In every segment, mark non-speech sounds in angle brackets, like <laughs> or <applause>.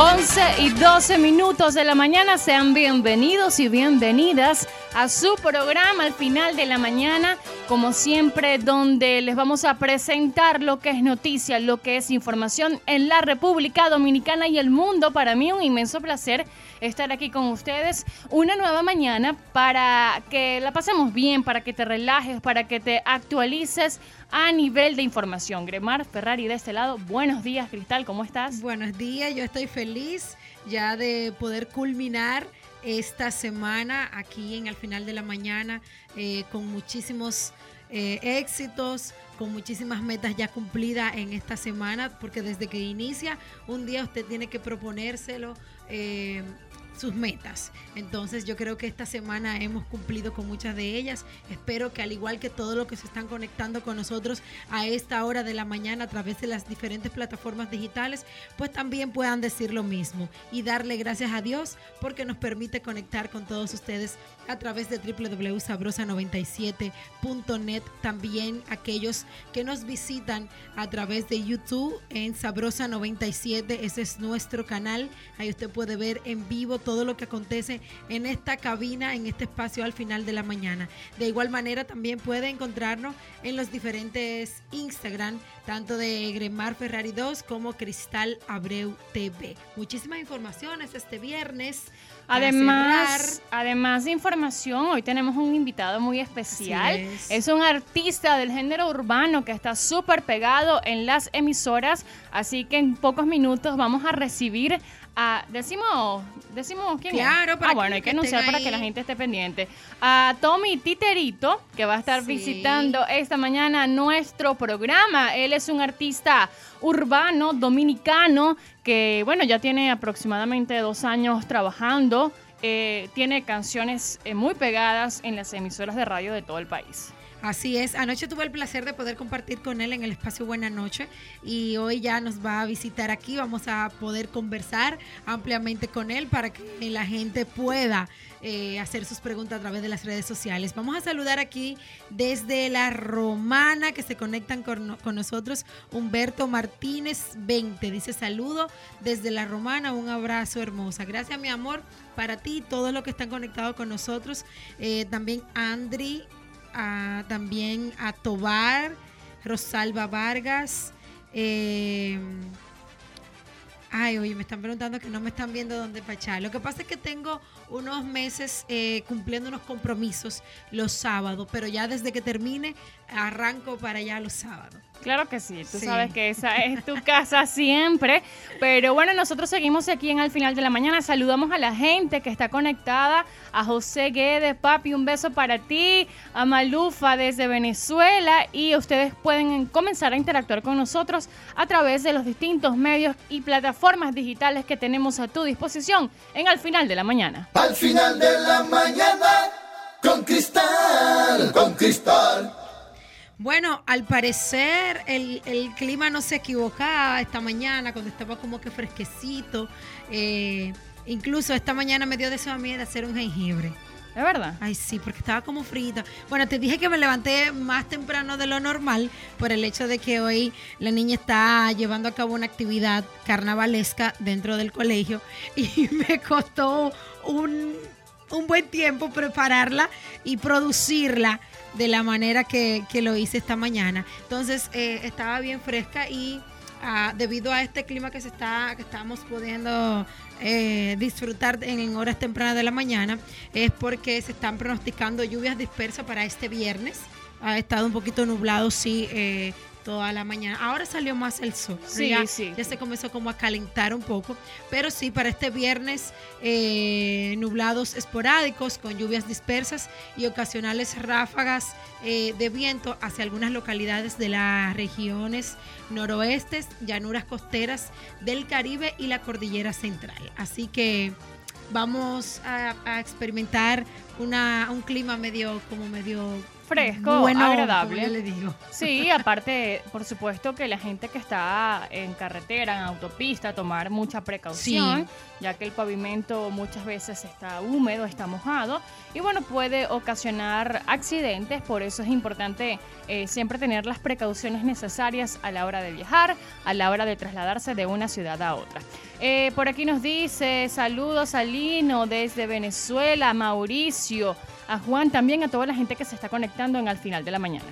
11 y 12 minutos de la mañana, sean bienvenidos y bienvenidas a su programa al final de la mañana, como siempre, donde les vamos a presentar lo que es noticia, lo que es información en la República Dominicana y el mundo. Para mí un inmenso placer estar aquí con ustedes una nueva mañana para que la pasemos bien, para que te relajes, para que te actualices a nivel de información. Gremar Ferrari de este lado, buenos días Cristal, ¿cómo estás? Buenos días, yo estoy feliz ya de poder culminar esta semana aquí en Al final de la mañana eh, con muchísimos eh, éxitos, con muchísimas metas ya cumplidas en esta semana, porque desde que inicia un día usted tiene que proponérselo. Eh, sus metas. Entonces yo creo que esta semana hemos cumplido con muchas de ellas. Espero que al igual que todos los que se están conectando con nosotros a esta hora de la mañana a través de las diferentes plataformas digitales, pues también puedan decir lo mismo y darle gracias a Dios porque nos permite conectar con todos ustedes a través de www.sabrosa97.net. También aquellos que nos visitan a través de YouTube en Sabrosa 97, ese es nuestro canal. Ahí usted puede ver en vivo todo lo que acontece en esta cabina, en este espacio al final de la mañana. De igual manera también puede encontrarnos en los diferentes Instagram, tanto de Gremar Ferrari 2 como Cristal Abreu TV. Muchísimas informaciones este viernes. Además, además de información, hoy tenemos un invitado muy especial. Es. es. un artista del género urbano que está súper pegado en las emisoras, así que en pocos minutos vamos a recibir a, decimos, decimos quién claro, es. Para ah, bueno, hay que anunciar para que la gente esté pendiente. A Tommy Titerito, que va a estar sí. visitando esta mañana nuestro programa. Él es un artista urbano, dominicano, que bueno, ya tiene aproximadamente dos años trabajando. Eh, tiene canciones eh, muy pegadas en las emisoras de radio de todo el país. Así es, anoche tuve el placer de poder compartir con él en el espacio Buena Noche y hoy ya nos va a visitar aquí, vamos a poder conversar ampliamente con él para que la gente pueda eh, hacer sus preguntas a través de las redes sociales. Vamos a saludar aquí desde la Romana que se conectan con, con nosotros, Humberto Martínez 20, dice saludo desde la Romana, un abrazo hermosa. Gracias mi amor para ti y todos los que están conectados con nosotros. Eh, también Andri a, también a Tobar, Rosalba Vargas. Eh, ay, oye, me están preguntando que no me están viendo dónde pachar. Lo que pasa es que tengo unos meses eh, cumpliendo unos compromisos los sábados, pero ya desde que termine arranco para allá los sábados. Claro que sí, tú sí. sabes que esa es tu casa siempre. Pero bueno, nosotros seguimos aquí en Al Final de la Mañana. Saludamos a la gente que está conectada. A José Guedes, papi, un beso para ti. A Malufa desde Venezuela. Y ustedes pueden comenzar a interactuar con nosotros a través de los distintos medios y plataformas digitales que tenemos a tu disposición en Al Final de la Mañana. Al final de la mañana, con Cristal, con Cristal. Bueno, al parecer el, el, clima no se equivocaba esta mañana cuando estaba como que fresquecito. Eh, incluso esta mañana me dio deseo a mí de hacer un jengibre. ¿Es verdad? Ay, sí, porque estaba como frita. Bueno, te dije que me levanté más temprano de lo normal por el hecho de que hoy la niña está llevando a cabo una actividad carnavalesca dentro del colegio y <laughs> me costó un, un buen tiempo prepararla y producirla de la manera que, que, lo hice esta mañana. Entonces eh, estaba bien fresca y uh, debido a este clima que se está, que estamos pudiendo eh, disfrutar en, en, horas tempranas de la mañana, es porque se están pronosticando lluvias dispersas para este viernes. Ha estado un poquito nublado, sí, eh, toda la mañana. Ahora salió más el sol. Sí, ya, sí. ya se comenzó como a calentar un poco. Pero sí, para este viernes, eh, nublados esporádicos con lluvias dispersas y ocasionales ráfagas eh, de viento hacia algunas localidades de las regiones noroestes, llanuras costeras del Caribe y la cordillera central. Así que vamos a, a experimentar una, un clima medio como medio fresco, Bueno, agradable. como yo le digo. Sí, aparte, por supuesto que la gente que está en carretera, en autopista, tomar mucha precaución, ya que el pavimento muchas veces está húmedo, está mojado, y bueno, puede ocasionar accidentes, por eso es importante eh, siempre tener las precauciones necesarias a la hora de viajar, a la hora de trasladarse de una ciudad a otra. Eh, por aquí nos dice, saludos a Lino desde Venezuela, Mauricio, a Juan, también a toda la gente que se está conectando en Al Final de la Mañana.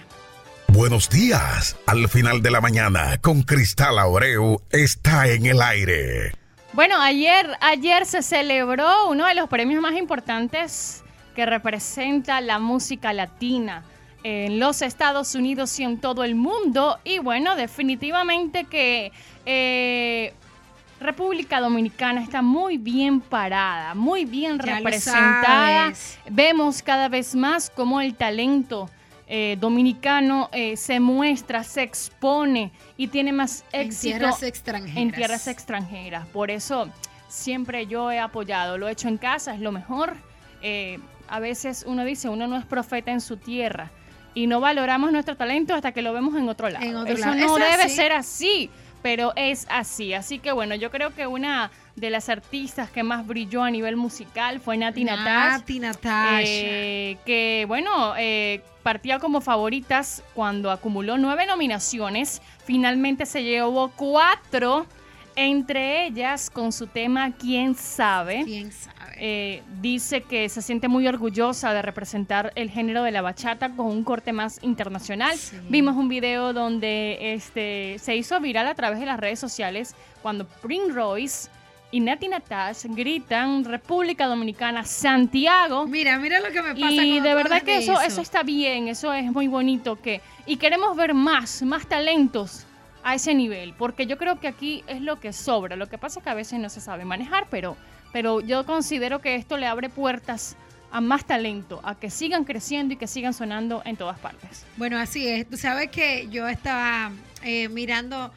Buenos días. Al final de la mañana, con Cristal Abreu, está en el aire. Bueno, ayer, ayer se celebró uno de los premios más importantes que representa la música latina en los Estados Unidos y en todo el mundo. Y bueno, definitivamente que eh, República Dominicana está muy bien parada, muy bien Ya representada. Vemos cada vez más cómo el talento eh, dominicano eh, se muestra, se expone y tiene más En éxito tierras extranjeras. en tierras extranjeras. Por eso siempre yo he apoyado, lo he hecho en casa, es lo mejor. Eh, a veces uno dice, uno no es profeta en su tierra y no valoramos nuestro talento hasta que lo vemos en otro lado. En otro eso lado. no debe ser así, pero es así. Así que bueno, yo creo que una de las artistas que más brilló a nivel musical fue Nati Natasha. Nati Natasha. Eh, que bueno, eh, partía como favoritas cuando acumuló nueve nominaciones. Finalmente se llevó cuatro, entre ellas con su tema ¿Quién sabe? ¿Quién sabe? Eh, dice que se siente muy orgullosa de representar el género de la bachata con un corte más internacional. Sí. Vimos un video donde este, se hizo viral a través de las redes sociales cuando Prince Royce y Nati Natasha gritan República Dominicana, Santiago. Mira, mira lo que me pasa Y de verdad que eso, eso está bien, eso es muy bonito que y queremos ver más, más talentos a ese nivel, porque yo creo que aquí es lo que sobra. Lo que pasa es que a veces no se sabe manejar, pero pero yo considero que esto le abre puertas a más talento, a que sigan creciendo y que sigan sonando en todas partes. Bueno, así es. Tú sabes que yo estaba eh, mirando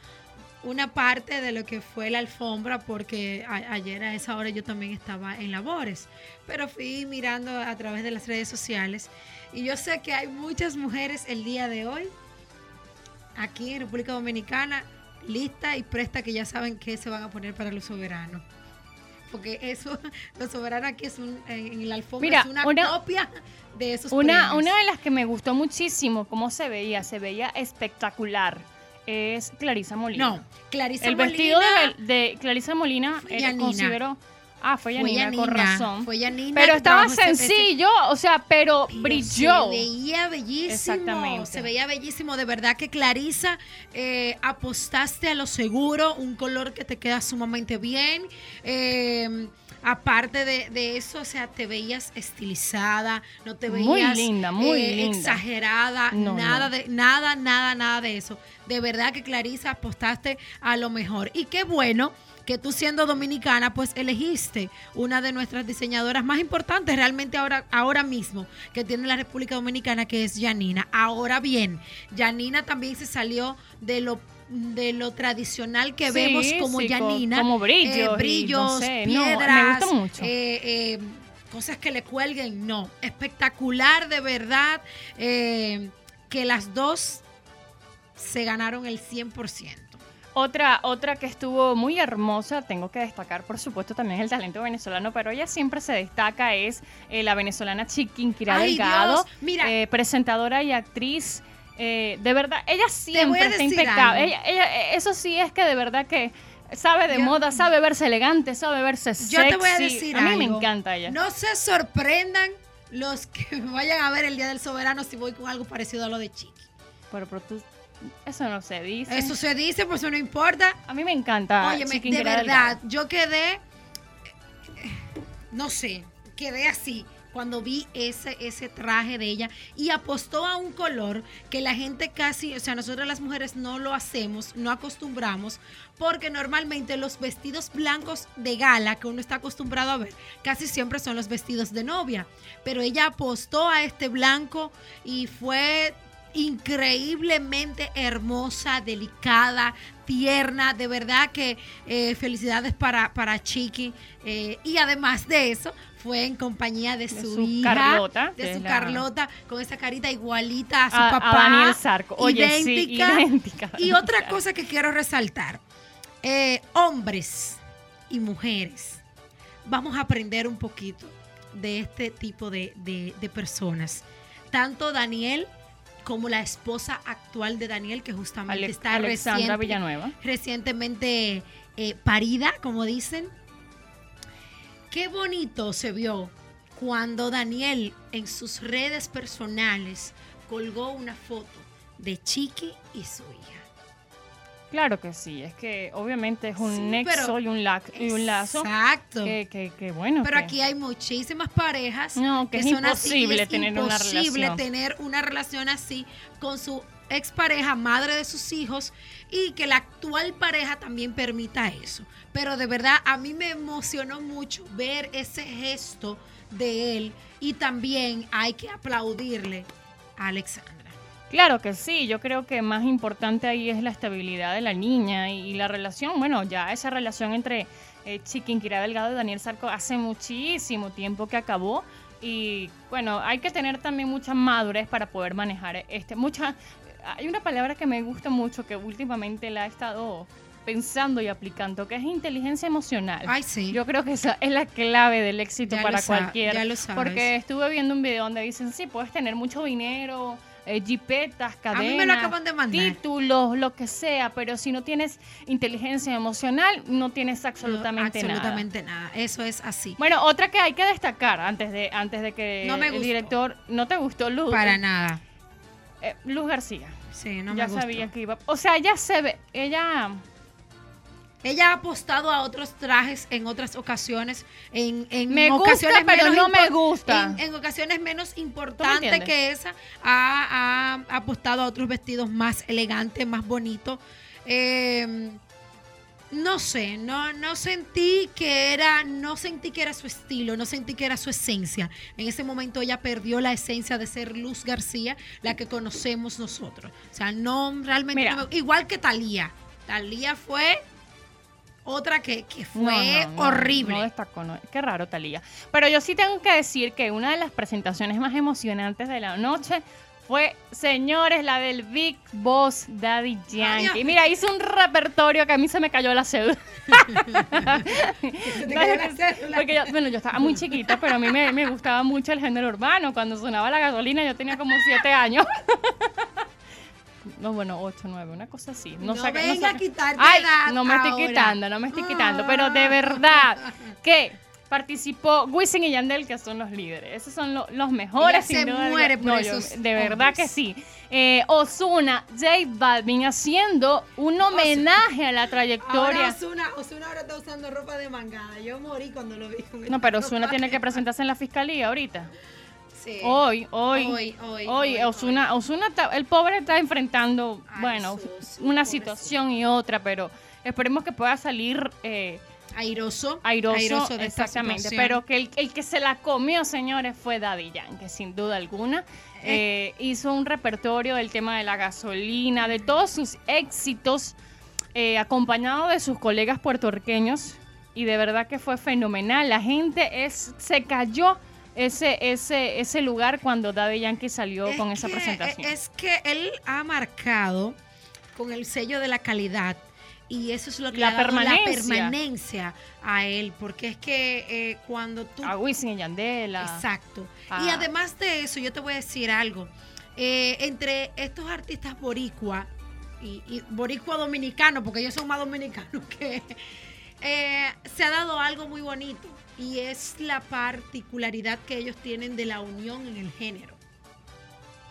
una parte de lo que fue la alfombra porque ayer a esa hora yo también estaba en labores, pero fui mirando a través de las redes sociales y yo sé que hay muchas mujeres el día de hoy aquí en República Dominicana lista y presta que ya saben qué se van a poner para los soberanos. Porque eso, <laughs> los soberanos aquí es un, en la alfombra Mira, es una, una- copia de esos Una, premios. una de las que me gustó muchísimo cómo se veía, se veía espectacular, es Clarisa Molina. No, Clarisa el vestido Molina de, de Clarisa Molina Fue eh, Yanina. considero ah fue Yanina, con razón Fue pero estaba sencillo o sea pero Pero brilló Se veía bellísimo. Exactamente. Se veía bellísimo. De verdad que Clarisa, eh, apostaste a lo seguro, un color que te queda sumamente bien. Eh, aparte de, de eso, o sea, te veías estilizada, no te Muy veías linda, muy eh, linda. exagerada, No, nada no. de nada, nada, nada de eso. De verdad que Clarisa apostaste a lo mejor. Y qué bueno que tú siendo dominicana, pues elegiste una de nuestras diseñadoras más importantes realmente ahora, ahora mismo que tiene la República Dominicana, que es Janina. Ahora bien, Janina también se salió de lo de lo tradicional que Sí, vemos como sí, Janina. como brillos no brillos, no, me piedras, mucho. eh, eh, cosas que le cuelguen, no. Espectacular, de verdad, eh, que las dos se ganaron el 100%. Otra otra que estuvo muy hermosa tengo que destacar por supuesto también el talento venezolano pero ella siempre se destaca es eh, la venezolana Chiquinquirá Delgado mira. eh, presentadora y actriz eh, de verdad ella siempre está impecable algo. ella, ella- eh, eso sí es que de verdad que sabe de Yo- moda sabe verse elegante sabe verse sexy Yo te voy a decir a mí me encanta ella No se sorprendan los que me <laughs> vayan a ver el Día del Soberano si voy con algo parecido a lo de Chiqui. pero, pero tú eso no se dice. Eso se dice, pues eso no importa. a mí me encanta Óyeme, de verdad, yo quedé, no sé, quedé así cuando vi ese, ese traje de ella y apostó a un color que la gente casi, o sea, nosotros las mujeres no lo hacemos, no acostumbramos, porque normalmente los vestidos blancos de gala que uno está acostumbrado a ver, casi siempre son los vestidos de novia, pero ella apostó a este blanco y fue increíblemente hermosa, delicada, tierna. De verdad que eh, felicidades para, para Chiqui. Eh, y además de eso, fue en compañía de, De su, su hija, Carlota, de su la- Carlota, con esa carita igualita a su A- a papá. Daniel Sarco. Oye, sí, idéntica. Y otra cosa que quiero resaltar, eh, hombres y mujeres, vamos a aprender un poquito de este tipo de, de- de personas. Tanto Daniel como la esposa actual de Daniel, que justamente Ale- está reciente- Villanueva. recientemente eh, parida, como dicen. Qué bonito se vio cuando Daniel en sus redes personales colgó una foto de Chiqui y su hija. Claro que sí, es que obviamente es un Sí, nexo y un, la- y un lazo Exacto. que, que- que bueno. Pero que- aquí hay muchísimas parejas No, que es son así, y imposible es tener una imposible relación. tener una relación así con su expareja, madre de sus hijos, y que la actual pareja también permita eso. Pero de verdad, a mí me emocionó mucho ver ese gesto de él y también hay que aplaudirle a Alexandra. Claro que sí, yo creo que más importante ahí es la estabilidad de la niña y, y la relación, bueno, ya esa relación entre eh, Chiquinquirá Delgado y Daniel Sarco hace muchísimo tiempo que acabó y bueno, hay que tener también mucha madurez para poder manejar este, mucha, hay una palabra que me gusta mucho que últimamente la he estado pensando y aplicando, que es inteligencia emocional. Ay, sí. Yo creo que esa es la clave del éxito Ya para cualquiera. ya lo sabes. Porque estuve viendo un video donde dicen, sí, puedes tener mucho dinero, eh, jipetas, cadenas, títulos, lo que sea, pero si no tienes inteligencia emocional, no tienes absolutamente, nada. absolutamente nada. Eso es así. Bueno, otra que hay que destacar antes de antes de que No me el director no te gustó Luz Para nada. eh, Luz García. Sí, no ya me gustó. sabía que iba. O sea, ella se ve, ella Ella ha apostado a otros trajes en otras ocasiones, en, en Me gusta, ocasiones pero menos no me impor- gusta. En, en ocasiones menos importantes que esa, ha, ha apostado a otros vestidos más elegantes, más bonitos. Eh, no sé, no, no sentí que era, no sentí que era su estilo, no sentí que era su esencia. En ese momento ella perdió la esencia de ser Luz García, la que conocemos nosotros. O sea, no realmente Mira. no me- igual que Talía. Talía fue otra que, que fue No, no, horrible. No destacó, no. Qué raro, Talía. Pero yo sí tengo que decir que una de las presentaciones más emocionantes de la noche fue, señores, la del Big Boss Daddy Yankee. Mira, hizo un repertorio que a mí se me cayó la cédula. <laughs> te cayó la cédula. Porque yo, bueno, yo estaba muy chiquita, pero a mí me, me gustaba mucho el género urbano. Cuando sonaba la gasolina yo tenía como siete años. <laughs> No, bueno, ocho, nueve, una cosa así. No, No saca- venga saca- a quitarte Ay, edad no me estoy ahora. quitando, no me estoy quitando. Pero Ah. de verdad que participó Wisin y Yandel, que son los líderes. Esos son lo- los mejores. Ella se sin duda muere por yo- esos De verdad hombres. que sí. Eh, Osuna, J Balvin haciendo un homenaje a la trayectoria. Ahora Osuna, Osuna ahora está usando ropa de mangada. Yo morí cuando lo vi con No, pero Osuna tiene que presentarse en la fiscalía ahorita. Sí. Hoy, hoy, Hoy, hoy, Osuna, Osuna está- el pobre está enfrentando, Ay, bueno, una situación y otra, pero esperemos que pueda salir eh, Airoso. airoso, de esta exactamente. Pero que el, el que se la comió, señores, fue Daddy Yankee, sin duda alguna. Eh, hizo un repertorio del tema de la gasolina, de todos sus éxitos, eh, acompañado de sus colegas puertorriqueños, y de verdad que fue fenomenal. La gente es, se cayó ese, ese, ese lugar cuando Daddy Yankee salió Es con esa presentación. Es que él ha marcado con el sello de la calidad y eso es lo que La le ha dado permanencia. la permanencia a él, porque es que eh, cuando tú... a Wisin y Yandela. Exacto. Ah. Y además de eso, yo te voy a decir algo. Eh, entre estos artistas boricua y, y boricua dominicano, porque ellos son más dominicanos <laughs> que... eh, se ha dado algo muy bonito y es la particularidad que ellos tienen de la unión en el género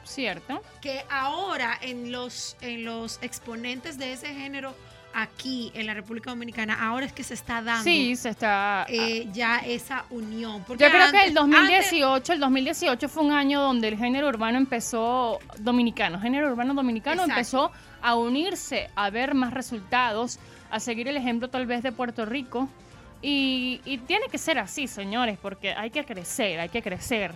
¿Cierto? que ahora en los, en los exponentes de ese género aquí en la República Dominicana, ahora es que se está dando Sí, se está... eh, ya esa unión. Porque Yo creo que antes- el 2018, el 2018 fue un año donde el género urbano empezó, dominicano, género urbano dominicano Exacto. empezó a unirse, a ver más resultados, a seguir el ejemplo tal vez de Puerto Rico. Y, tiene que ser así, señores, porque hay que crecer, hay que crecer.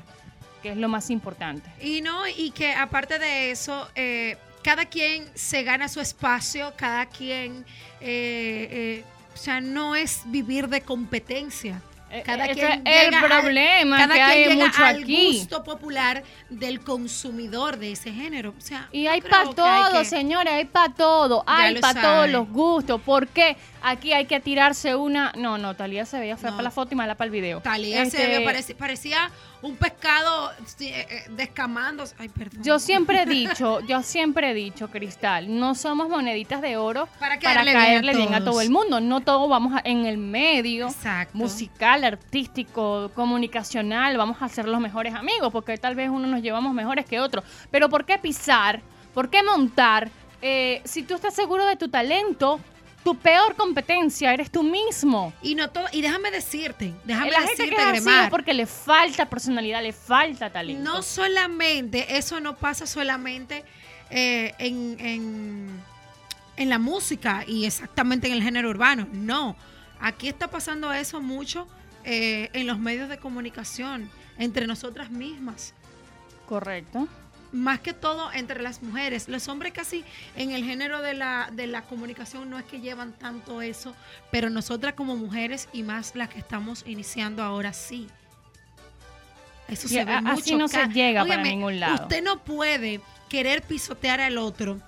que es lo más importante. Y no, y que aparte de eso, eh, cada quien se gana su espacio, cada quien, eh, eh, o sea, no es vivir de competencia. Eh, Cada ese quien es el llega al- problema cada que quien llega mucho al aquí. gusto popular del consumidor de ese género. O sea, Y hay para todo, que- señores, hay para todo. Hay para todos los gustos. ¿Por qué? Aquí hay que tirarse una. No, no, Talía se veía fea No. para la foto y mala para el video. Talía se Este, ve, parece- parecía un pescado eh, eh, descamándose. Ay, perdón. Yo siempre he dicho, yo siempre he dicho, Cristal, no somos moneditas de oro Para para caerle bien a bien todo el mundo. No todos vamos a- en el medio Exacto. musical, artístico, comunicacional, vamos a ser los mejores amigos, porque tal vez uno nos llevamos mejores que otros. Pero ¿por qué pisar? ¿Por qué montar? Eh, si tú estás seguro de tu talento, tu peor competencia eres tú mismo. Y no todo, y déjame decirte, déjame La gente que decirte, es así es porque le falta personalidad, le falta talento. no solamente, eso no pasa solamente eh, en, en, en la música y exactamente en el género urbano, no. Aquí está pasando eso mucho eh, en los medios de comunicación, entre nosotras mismas. Correcto. más que todo entre las mujeres. Los hombres casi en el género de la, de la comunicación no es que llevan tanto eso, pero nosotras como mujeres y más las que estamos iniciando ahora sí. Eso Y se ve a- mucho. así no se llega para ningún lado. Usted no puede querer pisotear al otro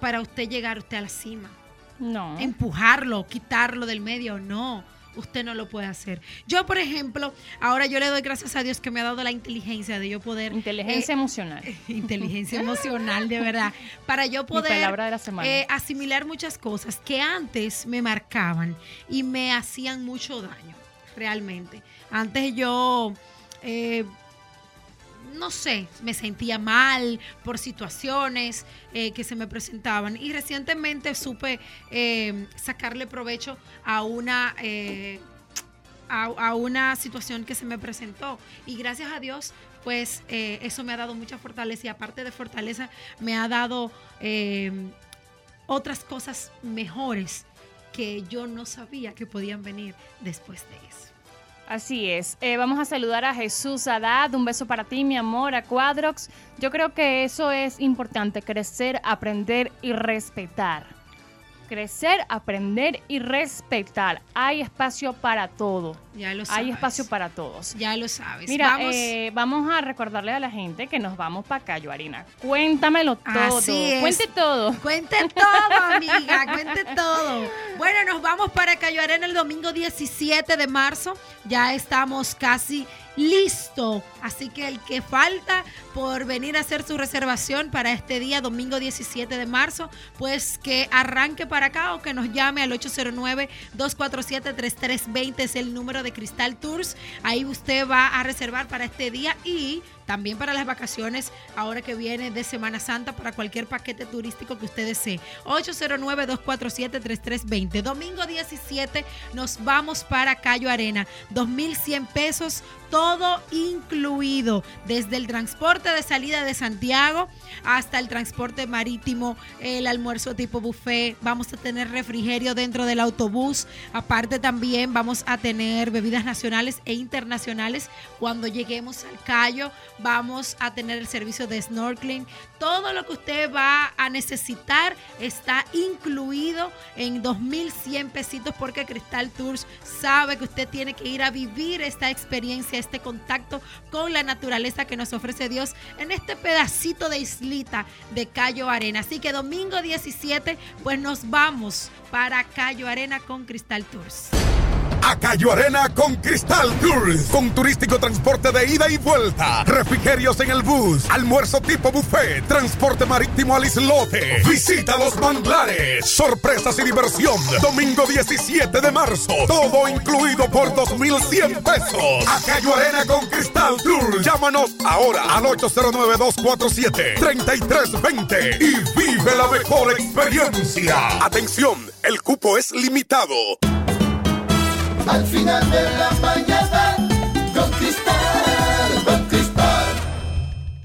para usted llegar usted a la cima. No. Empujarlo, quitarlo del medio, no. Usted no lo puede hacer. Yo, por ejemplo, ahora yo le doy gracias a Dios que me ha dado la inteligencia de yo poder Inteligencia eh, emocional. <laughs> inteligencia emocional, de verdad, <laughs> para yo poder palabra de la semana. eh, asimilar muchas cosas que antes me marcaban y me hacían mucho daño, realmente. Antes yo, eh, no sé, me sentía mal por situaciones eh, que se me presentaban y recientemente supe eh, sacarle provecho a una... eh, a, una situación que se me presentó. Y gracias a Dios, pues eh, eso me ha dado mucha fortaleza y aparte de fortaleza, me ha dado eh, otras cosas mejores que yo no sabía que podían venir después de eso. Así es. Eh, vamos a saludar a Jesús Haddad. Un beso para ti, mi amor, a Quadrox. Yo creo que eso es importante, crecer, aprender y respetar. Crecer, aprender y respetar. Hay espacio para todo. Ya lo sabes. Hay espacio para todos. Ya lo sabes. Mira, Vamos. eh, vamos a recordarle a la gente que nos vamos para Cayo Harina. Cuéntamelo todo. Así es. Cuente todo. Cuente todo, amiga, <laughs> cuente todo. Bueno, nos vamos para Cayo Arena el domingo 17 de marzo. Ya estamos casi listo. Así que el que falta por venir a hacer su reservación para este día, domingo 17 de marzo, pues que arranque para acá o que nos llame al 809-247-3320, es el número de Cristal Tours. Ahí usted va a reservar para este día y también para las vacaciones ahora que viene de Semana Santa para cualquier paquete turístico que usted desee. 809-247-3320. Domingo 17 nos vamos para Cayo Arena. 2.100 pesos, todo incluido. Desde el transporte de salida de Santiago hasta el transporte marítimo, el almuerzo tipo buffet. Vamos a tener refrigerio dentro del autobús. Aparte también vamos a tener bebidas nacionales e internacionales cuando lleguemos al Cayo vamos a tener el servicio de snorkeling. Todo lo que usted va a necesitar está incluido en 2.100 pesitos porque Cristal Tours sabe que usted tiene que ir a vivir esta experiencia, este contacto con la naturaleza que nos ofrece Dios en este pedacito de islita de Cayo Arena. Así que domingo 17, pues nos vamos para Cayo Arena con Cristal Tours. A Cayo Arena con Cristal Tours. Con turístico transporte de ida y vuelta. Refrigerios en el bus. Almuerzo tipo buffet. Transporte marítimo al islote. Visita los manglares. Sorpresas y diversión. Domingo 17 de marzo. Todo incluido por 2,100 pesos. A Cayo Arena con Cristal Tours. Llámanos ahora al 809-247-3320 y vive la mejor experiencia. Atención, el cupo es limitado. Al final de la mañana, con Cristal, con Cristal.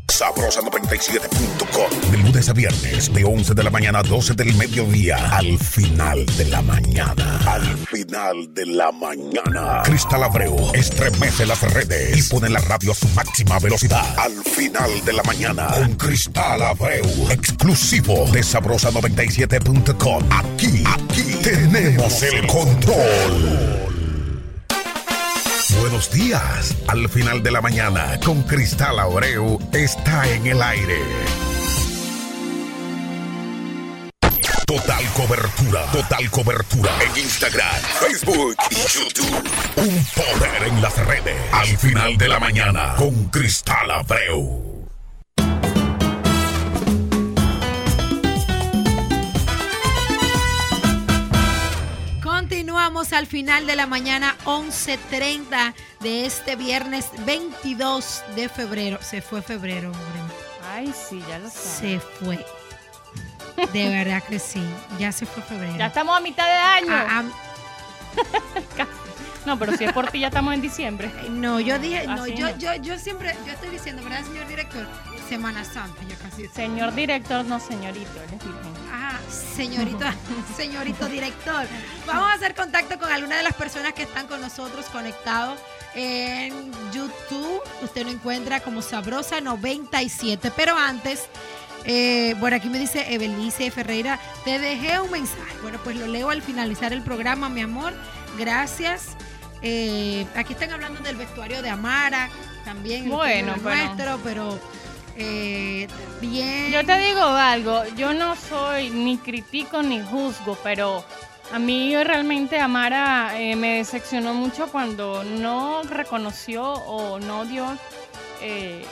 sabrosa97.com. De lunes a viernes, de 11 de la mañana a 12 del mediodía. Al final de la mañana. Al final de la mañana. Cristal Abreu estremece las redes y pone la radio a su máxima velocidad. Al final de la mañana. Con Cristal Abreu. Exclusivo de sabrosa97.com. Aquí, aquí tenemos el control. Buenos días. Al final de la mañana, con Cristal Abreu, está en el aire. Total cobertura, total cobertura en Instagram, Facebook y YouTube. Un poder en las redes. Al final de la mañana, con Cristal Abreu. Al final de la mañana 11.30 de este viernes 22 de febrero. Se fue febrero, hombre. Ay, sí, ya lo sabes. Se fue. De verdad que sí. Ya se fue febrero. Ya estamos a mitad de año. Ah, ah, <laughs> No, pero si es por ti, ya estamos en diciembre. no, yo dije, no, yo, yo, yo siempre, yo estoy diciendo, ¿verdad, señor director? Semana Santa, yo casi. Señor director, no señorito, él es virgen. Ajá, señorito, <laughs> señorito director. Vamos a hacer contacto con alguna de las personas que están con nosotros conectados en YouTube. Usted lo encuentra como Sabrosa97. Pero antes, eh, bueno, aquí me dice Evelice Ferreira, te dejé un mensaje. Bueno, pues lo leo al finalizar el programa, mi amor. Gracias. Eh, aquí están hablando del vestuario de Amara, también bueno. nuestro, pero eh, bien. Yo te digo algo, yo no soy ni critico ni juzgo, pero a mí realmente Amara eh, me decepcionó mucho cuando no reconoció o no dio eh,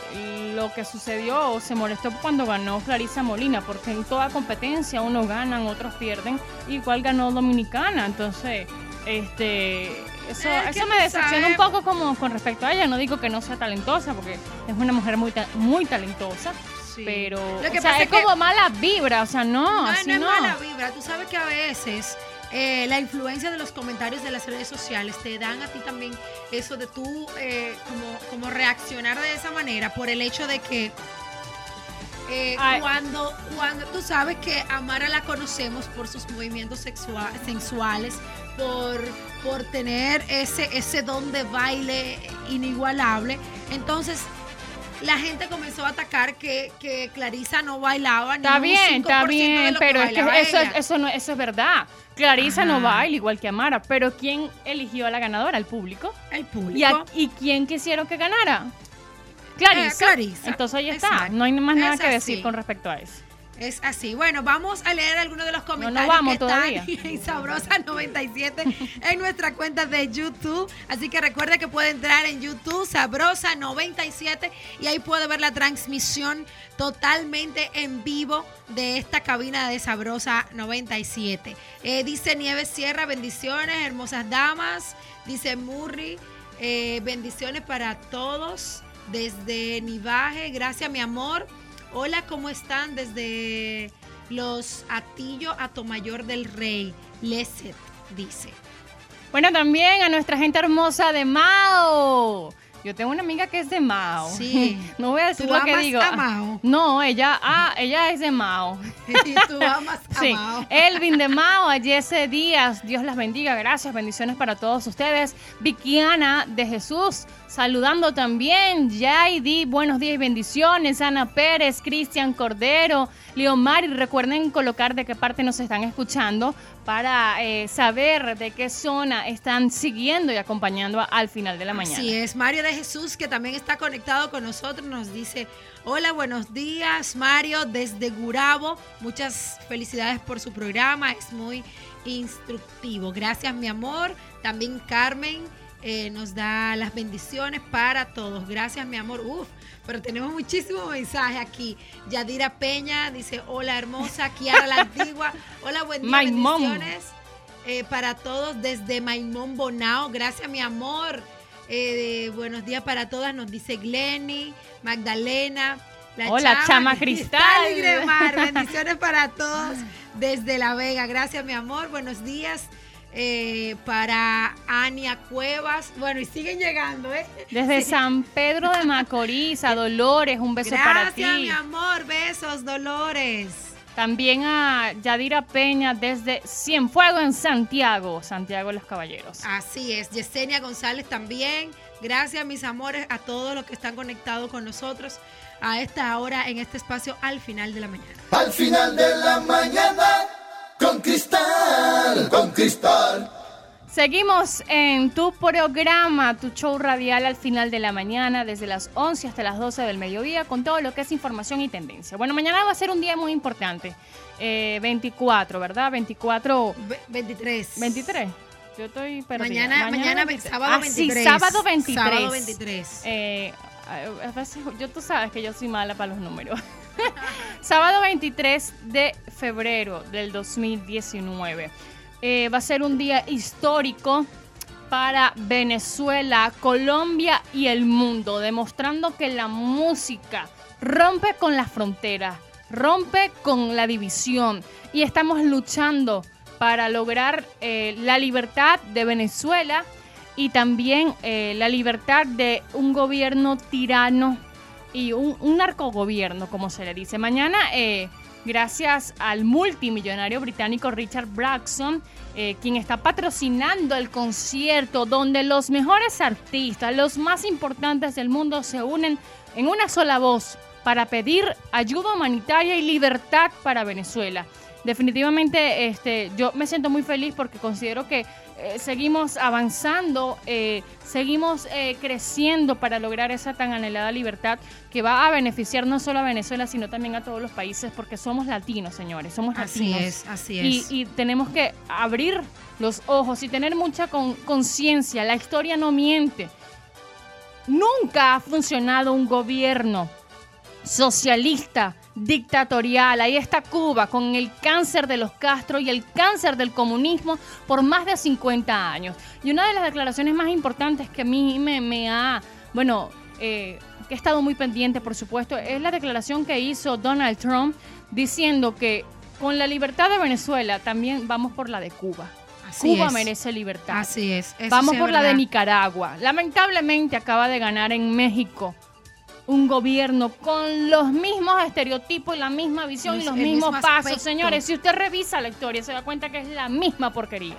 lo que sucedió o se molestó cuando ganó Clarisa Molina, porque en toda competencia unos ganan, otros pierden, igual ganó Dominicana, entonces este eso, Es que eso me decepciona un poco como con respecto a ella, no digo que no sea talentosa, porque es una mujer muy, ta- muy talentosa, Sí. pero Lo que o sea, es que- como mala vibra, o sea, no, No, así no es no. mala vibra. Tú sabes que a veces eh, la influencia de los comentarios de las redes sociales te dan a ti también eso de tú eh, como, como reaccionar de esa manera por el hecho de que eh, cuando, cuando tú sabes que Amara la conocemos por sus movimientos sexua- sensuales, por, por tener ese, ese don de baile inigualable, entonces la gente comenzó a atacar que, que Clarisa no bailaba ni Está un bien, 5% está de bien, lo pero es que eso, es- eso, no, eso es verdad. Clarisa no baila igual que Amara, pero ¿quién eligió a la ganadora? ¿El público? el público. ¿Y, a- y quién quisieron que ganara? Clarisa. Eh, Clarisa. Entonces ahí está. Exacto. No hay más nada Es que decir así. con respecto a eso. Es así. Bueno, vamos a leer algunos de los comentarios vamos que todavía. están <laughs> en Sabrosa97 en nuestra cuenta de YouTube. Así que recuerde que puede entrar en YouTube, Sabrosa97, y ahí puede ver la transmisión totalmente en vivo de esta cabina de Sabrosa 97. Eh, dice Nieves Sierra, bendiciones, hermosas damas. Dice Murri, eh, bendiciones para todos desde Nivaje. Gracias, mi amor. Hola, ¿cómo están? Desde los Atillo a Tomayor del Rey. Leset, dice. Bueno, también a nuestra gente hermosa de Mao. Yo tengo una amiga que es de Mao. Sí. <laughs> No voy a decir ¿Tú lo que digo. a Mao? No, ella, ah, ella es de Mao. <laughs> Y tú amas a Sí, Mao. Elvin de Mao, a Jesse Díaz, Dios las bendiga, gracias, bendiciones para todos ustedes. Vickiana de Jesús, saludando también. Yaidi, buenos días y bendiciones. Ana Pérez, Cristian Cordero, Leomar, y recuerden colocar de qué parte nos están escuchando para eh, saber de qué zona están siguiendo y acompañando al final de la mañana. Así es, Mario de Jesús, que también está conectado con nosotros, nos dice, hola, buenos días, Mario, desde Gurabo. Muchas felicidades por su programa, es muy instructivo. Gracias, mi amor. También Carmen eh, nos da las bendiciones para todos. Gracias, mi amor. Uf, pero tenemos muchísimos mensajes aquí. Yadira Peña dice, hola, hermosa. Kiara la Antigua, hola, buen día, My bendiciones eh, para todos desde Maimón Bonao. Gracias, mi amor. Eh, buenos días para todas, nos dice Glenny, Magdalena. La Hola, Chama Cristal. y Gremar. Bendiciones para todos desde La Vega. Gracias, mi amor. Buenos días. Eh, para Ania Cuevas. Bueno, y siguen llegando, ¿eh? Desde San Pedro de Macorís a Dolores, un beso para ti. Gracias, mi amor. Besos, Dolores. También a Yadira Peña desde Cienfuegos en Santiago, Santiago de los Caballeros. Así es, Yesenia González también. Gracias, mis amores, a todos los que están conectados con nosotros a esta hora en este espacio al final de la mañana. Al final de la mañana, con Cristal, con Cristal. Seguimos en tu programa, tu show radial al final de la mañana, desde las 11 hasta las 12 del mediodía, con todo lo que es información y tendencia. Bueno, mañana va a ser un día muy importante. Eh, 24, ¿verdad? 24. Ve- 23. 23. Yo estoy perdida. Mañana, mañana, 23. sábado Ah, 23. Sí, sábado 23. Sábado 23. Eh, a a veces, yo tú sabes que yo soy mala para los números. <laughs> Sábado 23 de febrero del 2019. Eh, va a ser un día histórico para Venezuela, Colombia y el mundo, demostrando que la música rompe con las fronteras, rompe con la división y estamos luchando para lograr eh, la libertad de Venezuela y también eh, la libertad de un gobierno tirano y un, narcogobierno, como se le dice. Mañana, eh, gracias al multimillonario británico Richard Braxton, eh, quien está patrocinando el concierto donde los mejores artistas, los más importantes del mundo se unen en una sola voz para pedir ayuda humanitaria y libertad para Venezuela. Definitivamente este, yo me siento muy feliz porque considero que eh, seguimos avanzando, eh, seguimos eh, creciendo para lograr esa tan anhelada libertad que va a beneficiar no solo a Venezuela, sino también a todos los países, porque somos latinos, señores, somos Así latinos. es, así Y, es. y tenemos que abrir los ojos y tener mucha con- conciencia. La historia no miente. Nunca ha funcionado un gobierno socialista, dictatorial. Ahí está Cuba con el cáncer de los Castro y el cáncer del comunismo por más de 50 años. Y una de las declaraciones más importantes que a mí me, me ha, bueno, eh, que he estado muy pendiente, por supuesto, es la declaración que hizo Donald Trump diciendo que con la libertad de Venezuela también vamos por la de Cuba. Así Cuba es. merece libertad. Así es. eso Vamos por la de. Nicaragua. Lamentablemente acaba de ganar en México un gobierno con los mismos estereotipos y la misma visión y los mismos mismo pasos. aspecto. Señores, si usted revisa la historia, se da cuenta que es la misma porquería.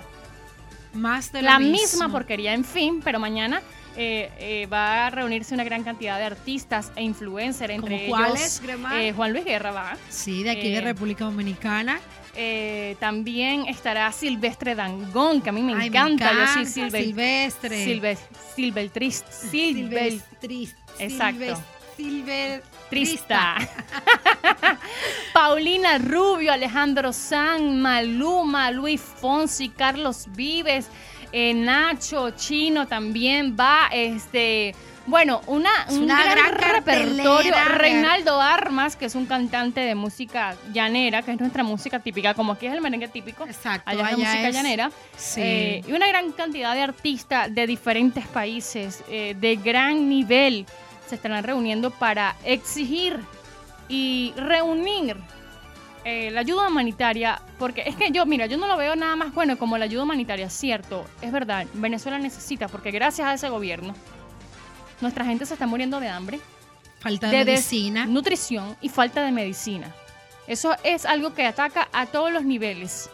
Más de lo La mismo. misma porquería. En fin, pero mañana eh, eh, va a reunirse una gran cantidad de artistas e influencers, entre ¿Como ellos eh, Juan Luis Guerra va. Sí, de aquí de Eh, República Dominicana. Eh, también estará Silvestre Dangón, que a mí me Ay, encanta. Yo soy Silve- Silvestre. Silve- Silveltrist. Silvel- Silvestris- Exacto. Silver- Trista. <laughs> Paulina Rubio, Alejandro San, Maluma, Luis Fonsi, Carlos Vives, eh, Nacho, Chino también va, este, bueno, una, Es un una gran, gran repertorio. Reinaldo Armas, que es un cantante de música llanera, que es nuestra música típica, como aquí es el merengue típico. Exacto, Allá es la allá música es- llanera. Sí. Eh, y una gran cantidad de artistas de diferentes países, eh, de gran nivel, se estarán reuniendo para exigir y reunir eh, la ayuda humanitaria, porque es que yo, mira, yo no lo veo nada más bueno como la ayuda humanitaria, cierto, es verdad, Venezuela necesita, porque gracias a ese gobierno, nuestra gente se está muriendo de hambre, Falta de, de medicina. nutrición y falta de medicina. Eso es algo que ataca a todos los niveles.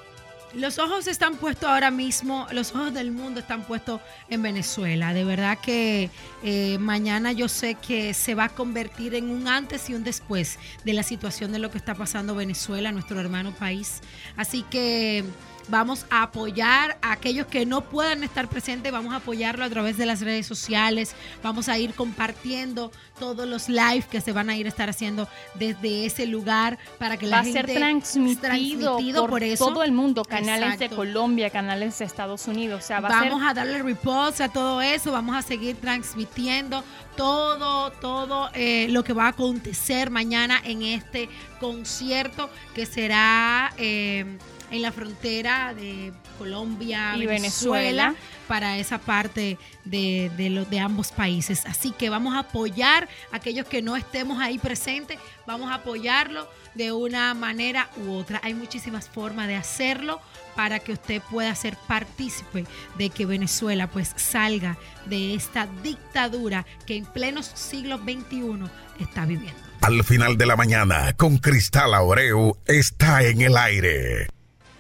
Los ojos están puestos ahora mismo, los ojos del mundo están puestos en Venezuela. De verdad que eh, mañana yo sé que se va a convertir en un antes y un después de la situación de lo que está pasando Venezuela, nuestro hermano país. Así que vamos a apoyar a aquellos que no puedan estar presentes, vamos a apoyarlo a través de las redes sociales, vamos a ir compartiendo todos los live que se van a ir a estar haciendo desde ese lugar para que la va a ser gente transmitido, por, por eso. todo el mundo, canales de. Colombia, canales de Estados Unidos, o sea, va a vamos ser a darle repost a todo eso, vamos a seguir transmitiendo todo, todo eh, lo que va a acontecer mañana en este concierto que será eh, en la frontera de Colombia Y Venezuela, Venezuela. para esa parte de, de, lo- de ambos países. Así que vamos a apoyar a aquellos que no estemos ahí presentes, vamos a apoyarlo de una manera u otra. Hay muchísimas formas de hacerlo para que usted pueda ser partícipe de que Venezuela pues salga de esta dictadura que en plenos siglo XXI está viviendo. Al final de la mañana, con Cristal Abreu, está en el aire.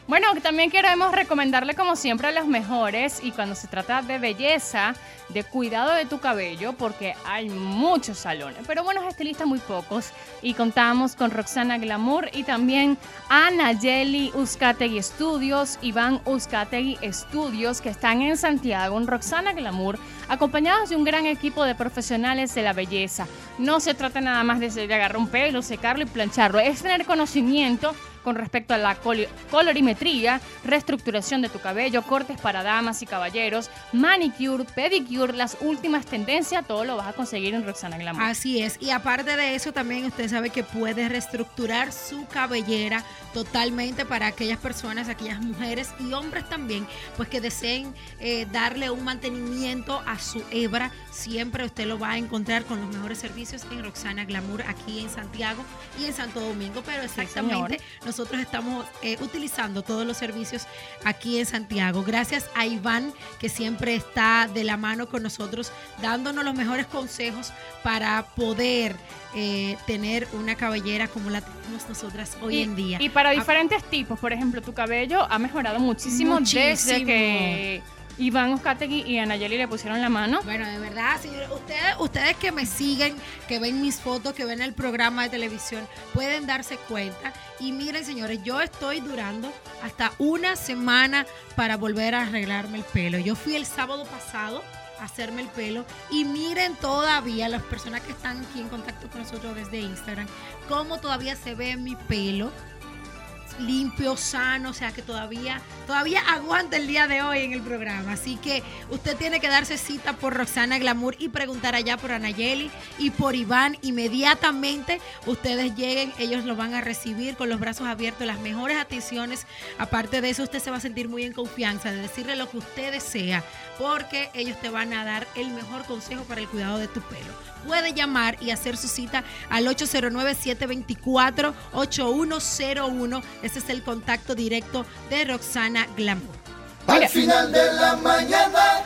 Bueno, también queremos recomendarle como siempre a los mejores y cuando se trata de belleza, de cuidado de tu cabello, porque hay muchos salones, pero buenos estilistas muy pocos. Y contamos con Roxana Glamour y también Ana Yeli Uzcategui Studios, Iván Uzcategui Studios, que están en Santiago, en Roxana Glamour, acompañados de un gran equipo de profesionales de la belleza. No se trata nada más de, de agarrar un pelo, secarlo y plancharlo, es tener conocimiento con respecto a la colorimetría, reestructuración de tu cabello, cortes para damas y caballeros, manicure, pedicure, las últimas tendencias, todo lo vas a conseguir en Roxana Glamour. Así es. Y aparte de eso, también usted sabe que puede reestructurar su cabellera totalmente para aquellas personas, aquellas mujeres y hombres también, pues que deseen eh, darle un mantenimiento a su hebra. Siempre usted lo va a encontrar con los mejores servicios en Roxana Glamour aquí en Santiago y en Santo Domingo. Pero exactamente, nosotros estamos eh, utilizando todos los servicios aquí en Santiago. Gracias a Iván, que siempre está de la mano con nosotros, dándonos los mejores consejos para poder eh, tener una cabellera como la tenemos nosotras hoy y, en día. y para Ah, diferentes tipos, por ejemplo, tu cabello ha mejorado muchísimo, desde que Iván Uzcategui y Anayeli le pusieron la mano. Bueno, de verdad, señores, ustedes, ustedes que me siguen, que ven mis fotos, que ven el programa de televisión, pueden darse cuenta. Y miren, señores, yo estoy durando hasta una semana para volver a arreglarme el pelo. Yo fui el sábado pasado a hacerme el pelo y miren todavía las personas que están aquí en contacto con nosotros desde Instagram, cómo todavía se ve mi pelo limpio, sano, o sea que todavía, todavía aguanta el día de hoy en el programa. Así que usted tiene que darse cita por Roxana Glamour y preguntar allá por Anayeli y por Iván. Inmediatamente ustedes lleguen, ellos lo van a recibir con los brazos abiertos, las mejores atenciones. Aparte de eso, usted se va a sentir muy en confianza de decirle lo que usted desea, porque ellos te van a dar el mejor consejo para el cuidado de tu pelo puede llamar y hacer su cita al 809-724-8101. Ese es el contacto directo de Roxana Glamour. Al final de la mañana,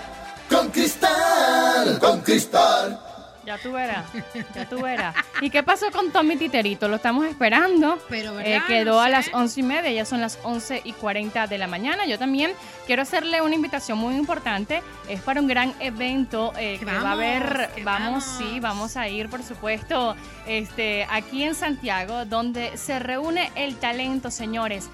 con Cristal, con Cristal. Ya tú verás, ya tú verás. ¿Y qué pasó con Tommy Titerito? Lo estamos esperando. Pero, ¿verdad? Eh, quedó No a las once y media, ya son las once y cuarenta de la mañana. Yo también quiero hacerle una invitación muy importante. Es para un gran evento eh, que, va a haber, vamos, vamos. sí, vamos a ir, por supuesto, este, aquí en Santiago, donde se reúne el talento, señores.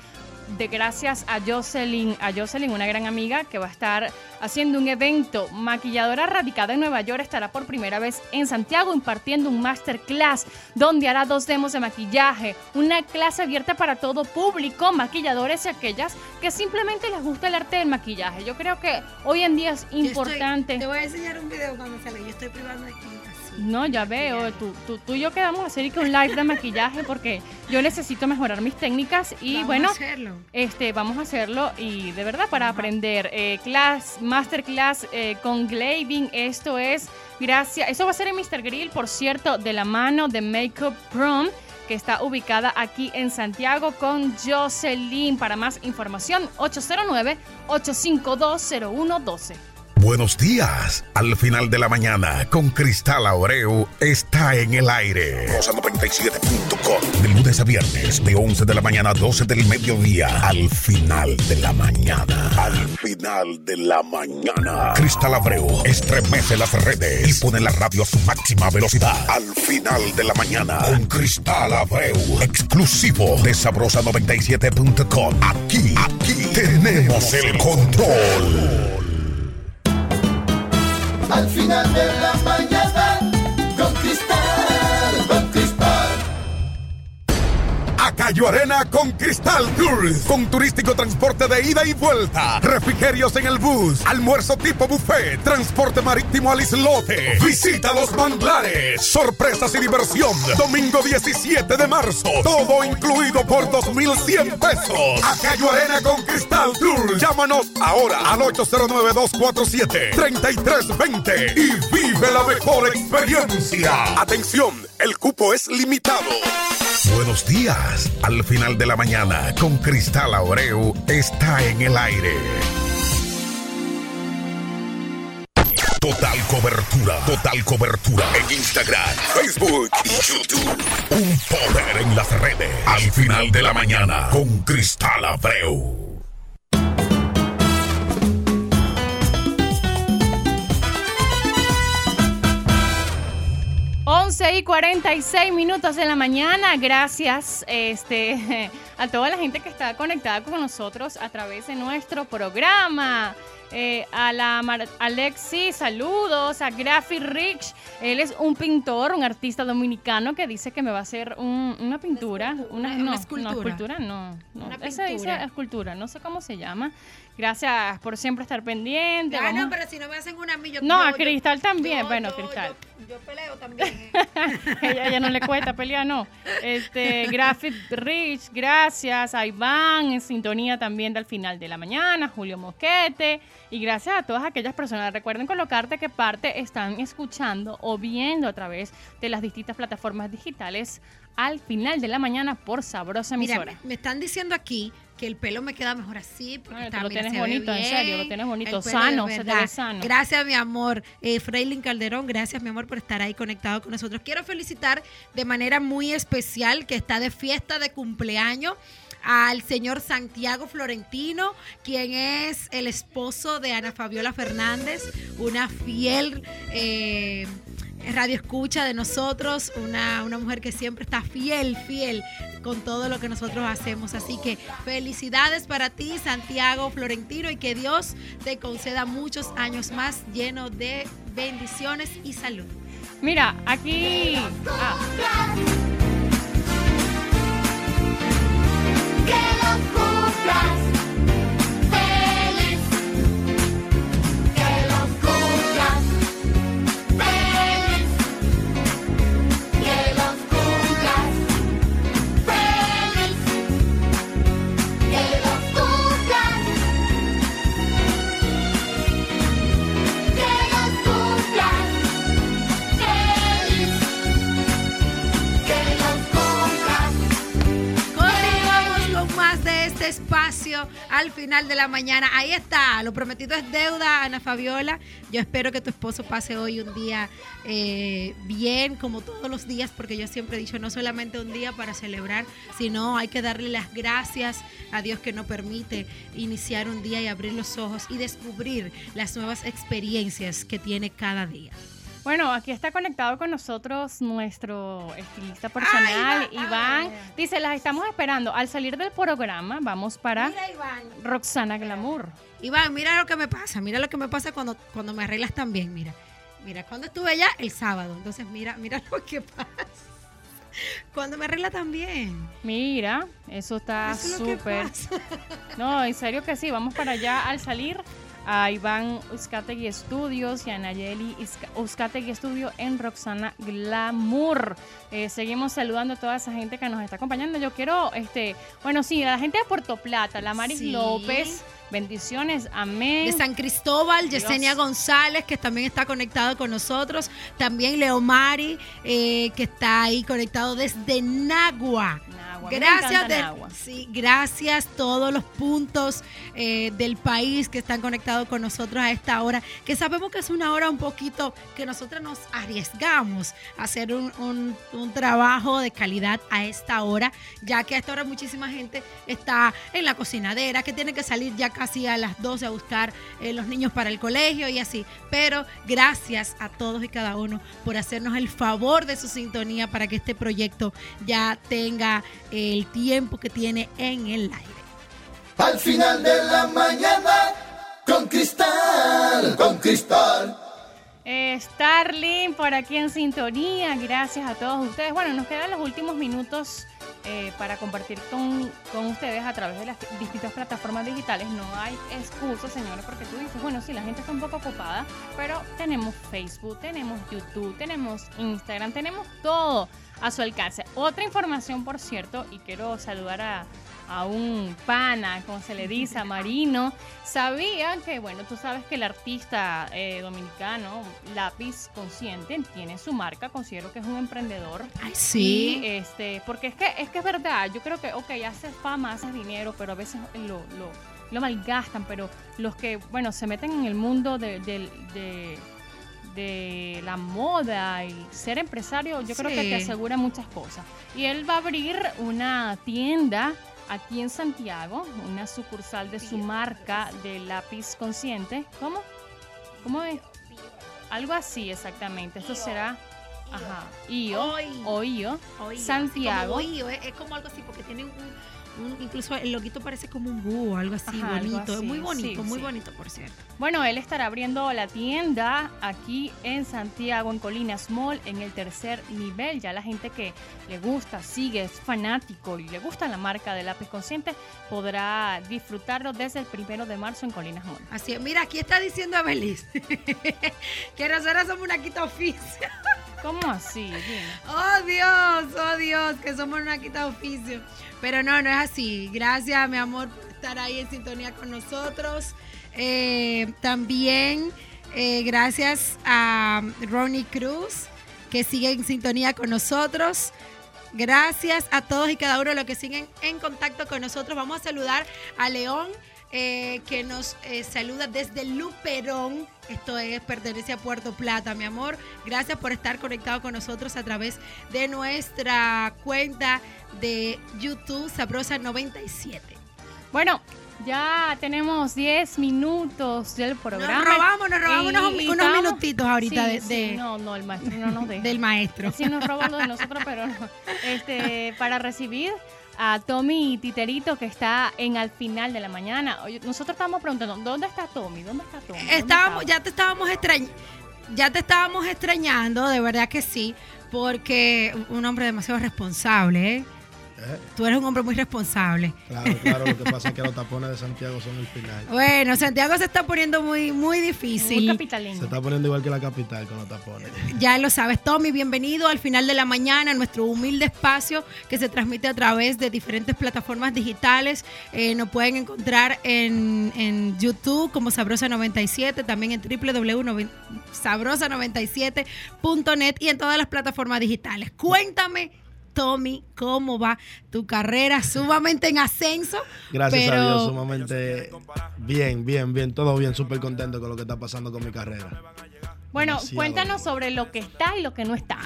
De gracias a Jocelyn, a Jocelyn, una gran amiga que va a estar haciendo un evento. Maquilladora radicada en Nueva York estará por primera vez en Santiago impartiendo un masterclass donde hará dos demos de maquillaje, una clase abierta para todo público, maquilladores y aquellas que simplemente les gusta el arte del maquillaje. Yo creo que hoy en día es estoy- importante. te voy a enseñar un video cuando salga. Yo estoy privando sí. No, ya veo, tú, tú, tú y yo quedamos a hacer que un live de maquillaje porque yo necesito mejorar mis técnicas y Vamos bueno, a hacerlo. este, vamos a hacerlo y de verdad para aprender eh, class, masterclass eh, con Glaving, esto es gracias, eso va a ser en Mr. Grill, por cierto, de la mano de Makeup Prom que está ubicada aquí en Santiago con Jocelyn. Para más información, 809-8520112. Buenos días. Al final de la mañana, con Cristal Abreu, está en el aire. Rosa 97.com. De lunes a viernes, de 11 de la mañana a 12 del mediodía. Al final de la mañana. Al final de la mañana. Cristal Abreu estremece las redes y pone la radio a su máxima velocidad. Al final de la mañana, con Cristal Abreu. Exclusivo de Sabrosa97.com. Aquí, aquí tenemos el control. Al final de la mañana, Cayo Arena con Cristal Tours, con turístico transporte de ida y vuelta, refrigerios en el bus, almuerzo tipo buffet, transporte marítimo al islote, visita los manglares, sorpresas y diversión. Domingo 17 de marzo, todo incluido por 2.100 pesos. A Cayo Arena con Cristal Tours. Llámanos ahora al 809-247-3320 y vive la mejor experiencia. Atención, el cupo es limitado. Buenos días. Al final de la mañana, con Cristal Abreu está en el aire. Total cobertura, total cobertura en Instagram, Facebook y YouTube. Un poder en las redes. Al final de la mañana, con Cristal Abreu. 11 y 46 minutos de la mañana. Gracias este, <laughs> a toda la gente que está conectada con nosotros a través de nuestro programa. Eh, a la Alexi, saludos. A Graphy Rich, él es un pintor, un artista dominicano que dice que me va a hacer una pintura. Una, no, escultura. No, escultura, no. no. Esa dice escultura, no sé cómo se llama. Gracias por siempre estar pendiente. Ah, no, pero si no me hacen una mí, No, a Cristal también. bueno, Cristal. Yo, peleo también. <laughs> ella ya no le cuesta pelear, no. Este, Graphic Rich, gracias. A Iván, en sintonía también del final de la mañana. Julio Mosquete. Y gracias a todas aquellas personas. Recuerden colocarte qué parte están escuchando o viendo a través de las distintas plataformas digitales al final de la mañana por Sabrosa Emisora. Mira, me están diciendo aquí que el pelo me queda mejor así. Porque lo tienes bonito, en serio, lo tienes bonito, sano, se te ve sano. Gracias, mi amor. Eh, Freilin Calderón, gracias, mi amor, por estar ahí conectado con nosotros. Quiero felicitar de manera muy especial que está de fiesta de cumpleaños al señor Santiago Florentino, quien es el esposo de Ana Fabiola Fernández, una fiel eh, radio escucha de nosotros, una, una mujer que siempre está fiel, fiel con todo lo que nosotros hacemos. Así que felicidades para ti, Santiago Florentino, y que Dios te conceda muchos años más lleno de bendiciones y salud. Mira, aquí... Ah. espacio de la mañana. Ahí está, lo prometido es deuda, Ana Fabiola. Yo espero que tu esposo pase hoy un día eh, bien, como todos los días, porque yo siempre he dicho, no solamente un día para celebrar, sino hay que darle las gracias a Dios que nos permite iniciar un día y abrir los ojos y descubrir las nuevas experiencias que tiene cada día. Bueno, aquí está conectado con nosotros nuestro estilista personal, Iván. Dice, las estamos esperando. Al salir del programa, vamos para Roxana Glamour. Iván, mira lo que me pasa. Mira lo que me pasa cuando, cuando me arreglas también. Mira, mira, cuando estuve allá, el sábado. Entonces, mira, mira <laughs> lo que pasa. Cuando me arregla también. Mira, eso está súper. No, en serio que sí. Vamos para allá al salir a Iván Uzcategui Estudios y a Nayeli Uzcategui Estudio en Roxana Glamour. Eh, seguimos saludando a toda esa gente que nos está acompañando. Yo quiero, este, bueno, sí, a la gente de Puerto Plata, la Maris López. Bendiciones, amén. De San Cristóbal, Yesenia González, que también está conectado con nosotros. También Leomari, eh, que está ahí conectado desde Nagua. Gracias, de, sí, gracias todos los puntos eh, del país que están conectados con nosotros a esta hora, que sabemos que es una hora un poquito que nosotros nos arriesgamos a hacer un, trabajo de calidad a esta hora, ya que a esta hora muchísima gente está en la cocinadera, que tiene que salir ya casi a las 12 a buscar eh, los niños para el colegio y así. Pero gracias a todos y cada uno por hacernos el favor de su sintonía para que este proyecto ya tenga el tiempo que tiene en el aire. Al final de la mañana, con cristal, con cristal. Eh, Starling por aquí en sintonía. Gracias a todos ustedes. Bueno, nos quedan los últimos minutos eh, para compartir con, con ustedes a través de las distintas plataformas digitales. No hay excusa, señores, porque tú dices, bueno, sí, la gente está un poco ocupada, pero tenemos Facebook, tenemos YouTube, tenemos Instagram, tenemos todo a su alcance. Otra información, por cierto, y quiero saludar a, a un pana, como se le dice, a Marino, sabía que, bueno, tú sabes que el artista eh, dominicano Lápiz Consciente tiene su marca, considero que es un emprendedor. Ay, sí. Y, este, porque es que, es que es verdad, yo creo que, ok, haces fama, haces dinero, pero a veces lo, lo, lo malgastan, pero los que, bueno, se meten en el mundo de, de, de de la moda y ser empresario, yo creo que te asegura muchas cosas. Y él va a abrir una tienda aquí en Santiago, una sucursal de su marca de lápiz consciente. ¿Cómo? ¿Cómo es? Algo así, exactamente. Esto será, ajá, IO, o IO, Santiago. oído, es, es como algo así, porque tiene un, un- incluso el loguito parece como un búho, algo así, Ajá, algo bonito. así, muy bonito, sí, muy sí. bonito, por cierto. Bueno, él estará abriendo la tienda aquí en Santiago, en Colinas Mall, en el tercer nivel. Ya la gente que le gusta, sigue, es fanático y le gusta la marca de lápiz consciente, podrá disfrutarlo desde el primero de marzo en Colinas Mall. Así es. Mira, aquí está diciendo Abelis que nosotros somos una quita oficio. <laughs> ¿Cómo así? Oh Dios, oh Dios, que somos una quita oficio. Pero no, no es así. Gracias, mi amor, por estar ahí en sintonía con nosotros. Eh, también eh, gracias a Ronnie Cruz, que sigue en sintonía con nosotros. Gracias a todos y cada uno de los que siguen en contacto con nosotros. Vamos a saludar a León, eh, que nos eh, saluda desde Luperón. Esto es, pertenece a Puerto Plata, mi amor. Gracias por estar conectado con nosotros a través de nuestra cuenta de YouTube, Sabrosa97. Bueno, ya tenemos 10 minutos del programa. Nos robamos, nos robamos unos, minutitos ahorita Sí, de, sí, no, no, el maestro no nos deja. del maestro. Sí nos roban lo de nosotros, pero no. Este, para recibir a Tommy Titerito que está en al final de la mañana. Nosotros estamos preguntando, ¿dónde está Tommy? ¿Dónde está Tommy? ¿Dónde Estábamos, ya te estábamos extrañ- ya te estábamos extrañando, de verdad que sí, porque un hombre demasiado responsable, ¿eh? Eh, Tú eres un hombre muy responsable. Claro, claro, lo que pasa es que los tapones de Santiago son el final. Bueno, Santiago se está poniendo muy, muy Muy difícil. capitaleño. Se está poniendo igual que la capital con los tapones. Ya lo sabes, Tommy, bienvenido al final de la mañana, a nuestro humilde espacio que se transmite a través de diferentes plataformas digitales. Eh, nos pueden encontrar en, en YouTube como Sabrosa97, también en www.sabrosa97.net y en todas las plataformas digitales. Cuéntame, Tommy, cómo va tu carrera sumamente en ascenso. Gracias pero a Dios, sumamente bien, bien, bien, todo bien, súper contento con lo que está pasando con mi carrera. Bueno, Demasiado cuéntanos sobre lo que está y lo que no está.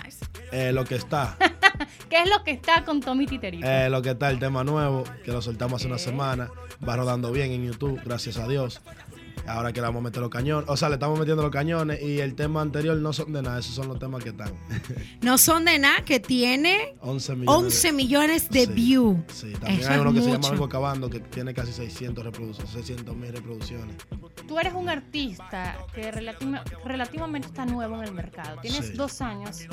Eh, lo que está, <laughs> ¿Qué es lo que está con Tommy Titerito? eh, lo que está, el tema nuevo, que lo soltamos hace una semana, va rodando bien en YouTube, gracias a Dios. Ahora que le vamos a meter los cañones, o sea, le estamos metiendo los cañones y el tema anterior no son de nada, esos son los temas que están. <laughs> No son de nada, que tiene 11 millones. 11 millones de Sí, views. Sí, también Eso hay uno que se llama Algo Acabando, que tiene casi 600 reproducciones, 600 mil reproducciones. Tú eres un artista que relativa- relativamente está nuevo en el mercado. Tienes Sí. dos años.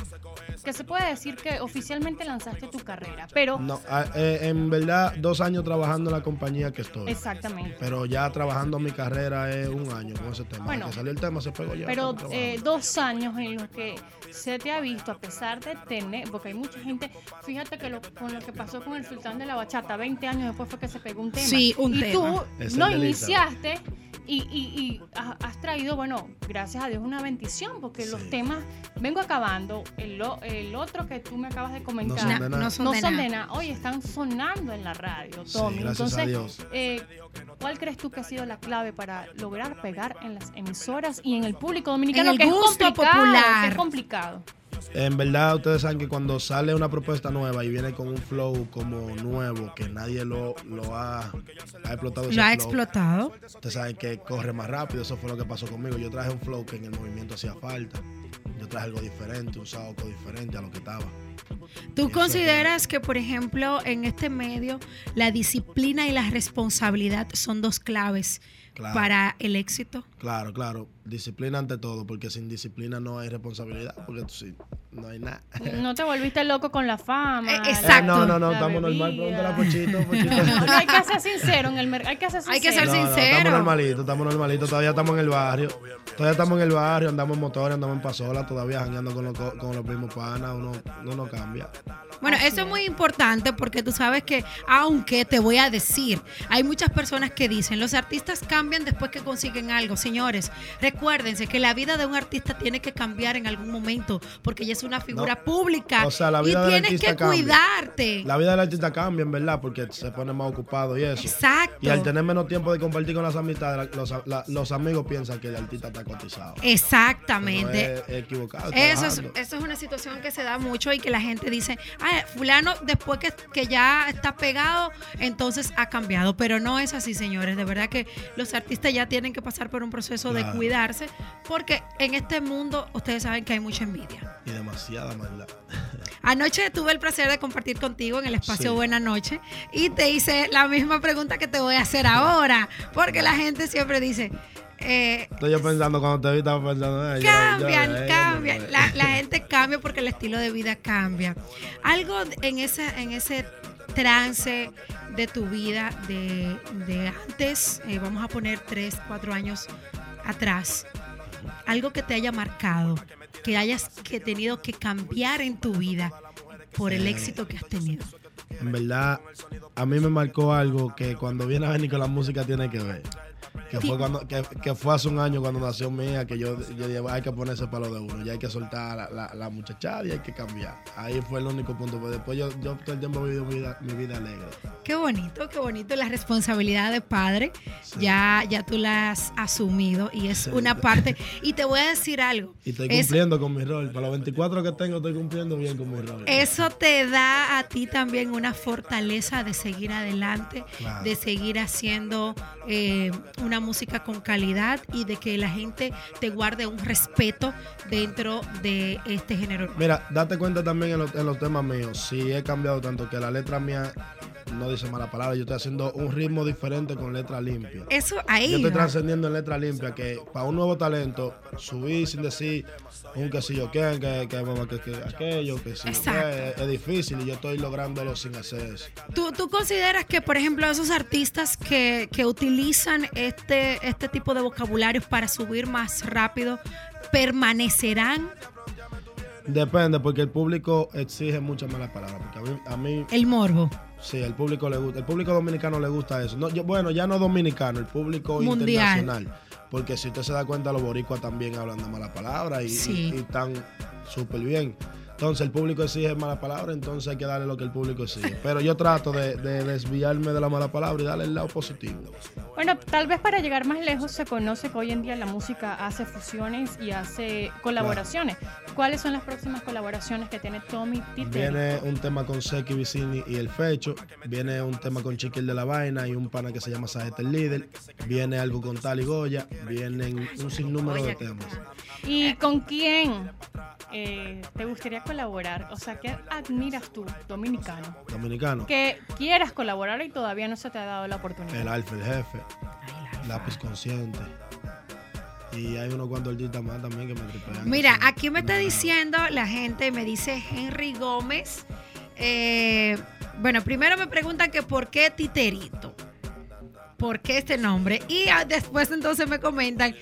Que se puede decir que oficialmente lanzaste tu carrera, pero No, ah, eh, en verdad, dos años trabajando en la compañía que estoy. exactamente. Pero ya trabajando mi carrera es un año con ese tema. Bueno, que salió el tema se pegó ya. Pero eh, dos años en los que se te ha visto, a pesar de tener, porque hay mucha gente, fíjate que lo, con lo que pasó con el sultán de la bachata, 20 años después fue que se pegó un tema. Sí, un y tema. tú Es el no iniciaste y, y- y ha- has traído, bueno, gracias a Dios, una bendición, porque los Sí. temas, vengo acabando, el, lo- el otro que tú me acabas de comentar. son de nada. no son no de son nada. de nada. Oye, están sonando en la radio, Sí, Tommy. gracias a Entonces, Dios. eh, ¿cuál crees tú que ha sido la clave para lograr pegar en las emisoras y en el público dominicano? En el que es gusto complicado, popular. que es complicado. En verdad, ustedes saben que cuando sale una propuesta nueva y viene con un flow como nuevo, que nadie lo, lo ha, ha explotado. ese Lo ha flow, explotado. Ustedes saben que corre más rápido. Eso fue lo que pasó conmigo. Yo traje un flow que en el movimiento hacía falta. Yo traje algo diferente, un saoco diferente a lo que estaba. ¿Tú consideras que, por ejemplo, en este medio, la disciplina y la responsabilidad son dos claves Claro. para el éxito? Claro, claro. Disciplina ante todo, porque sin disciplina no hay responsabilidad, porque tú sí, no hay nada. No te volviste loco con la fama. Eh, la- exacto. no, no, no, la estamos normal. Pregúntale a Pochito, <laughs> Pochito. No, hay que ser sincero en el mercado. Hay que ser sincero. Hay que ser No, no, estamos normalitos, estamos normalitos. Todavía estamos en el barrio. Todavía estamos en el barrio, andamos en motores, andamos en pasola, todavía jangueando con los, co- con los primos panas. Uno, uno no cambia. Bueno, eso es muy importante porque tú sabes que, aunque te voy a decir, hay muchas personas que dicen, los artistas cambian después que consiguen algo. Señores, recuérdense que la vida de un artista tiene que cambiar en algún momento porque ella es una figura No. pública O sea, la y del tienes que cambia. cuidarte. La vida del artista cambia, en verdad, porque se pone más ocupado y eso. Exacto. Y al tener menos tiempo de compartir con las amistades, los, la- los amigos piensan que el artista está cotizado. Exactamente. Es, equivocado. Eso es, eso es una situación que se da mucho y que la gente dice, ah, fulano después que, que ya está pegado, entonces ha cambiado. Pero no es así, señores. De verdad que los artistas ya tienen que pasar por un proceso de cuidarse, porque en este mundo ustedes saben que hay mucha envidia. Y demasiada maldad. Anoche tuve el placer de compartir contigo en el espacio Sí. Buena Noche y te hice la misma pregunta que te voy a hacer ahora, porque la gente siempre dice... eh, Estoy yo pensando, cuando te vi, estaba pensando. eh, cambian, yo- eh, cambian. La, la gente cambia porque el estilo de vida cambia. Algo en ese, en ese trance de tu vida de, de antes, eh, vamos a poner tres, cuatro años atrás, algo que te haya marcado, que hayas que tenido que cambiar en tu vida por el éxito que has tenido. En verdad, a mí me marcó algo que cuando viene a venir con la música tiene que ver. Que fue, cuando, que, que fue hace un año cuando nació mía, que yo, yo dije, hay que ponerse para lo de uno, ya hay que soltar la, la, la muchachada y hay que cambiar. Ahí fue el único punto, pero después yo, yo todo el tiempo he vivido mi vida, mi vida alegre. Qué bonito, qué bonito la responsabilidad de padre. Ya, ya tú la has asumido y es una parte. Y te voy a decir algo. Y estoy Es- cumpliendo con mi rol. Para los 24 que tengo, estoy cumpliendo bien con mi rol. Eso te da a ti también una fortaleza de seguir adelante, Claro. de seguir haciendo eh, una música con calidad y de que la gente te guarde un respeto dentro de este género. Mira, date cuenta también en los temas míos. Si he cambiado tanto que la letra mía no dice mala palabra, yo estoy haciendo un ritmo diferente con letra limpia. Eso ahí. Yo estoy va. trascendiendo en letra limpia que para un nuevo talento subir sin decir un que si yo quién, que, que, que, que aquello, que si qué, es, es difícil y yo estoy lográndolo sin hacer eso. ¿Tú, tú consideras que, por ejemplo, esos artistas que, que utilizan este, este tipo de vocabularios para subir más rápido permanecerán Depende, porque el público exige muchas malas palabras. Porque a mí, a mí el morbo? Sí, el público le gusta. El público dominicano le gusta eso. No, yo- bueno, ya no dominicano, el público Mundial. internacional. Porque si usted se da cuenta, los boricuas también hablan de malas palabras y, Sí. y- y están súper bien. Entonces el público exige mala palabra, entonces hay que darle lo que el público exige. Pero yo trato de, de desviarme de la mala palabra y darle el lado positivo. Bueno, tal vez para llegar más lejos se conoce que hoy en día la música hace fusiones y hace colaboraciones. ¿Cuáles son las próximas colaboraciones que tiene Tommy Titerito? Viene un tema con Seki Vicini y El Fecho. Viene un tema con Chiquil de la Vaina y un pana que se llama Sajete el Líder. Viene algo con Tali Goya. Vienen un sinnúmero de temas. ¿Y con quién eh, te gustaría colaborar? O sea, ¿qué admiras tú, dominicano? Dominicano. Que quieras colaborar y todavía no se te ha dado la oportunidad. El Alfa, el Jefe. Lápiz Consciente. Y hay unos cuantos artistas más también que me tripean. Mira, aquí me está diciendo la gente, me dice Henry Gómez. eh, bueno, primero me preguntan que por qué Titerito. ¿Por qué este nombre? Y después entonces me comentan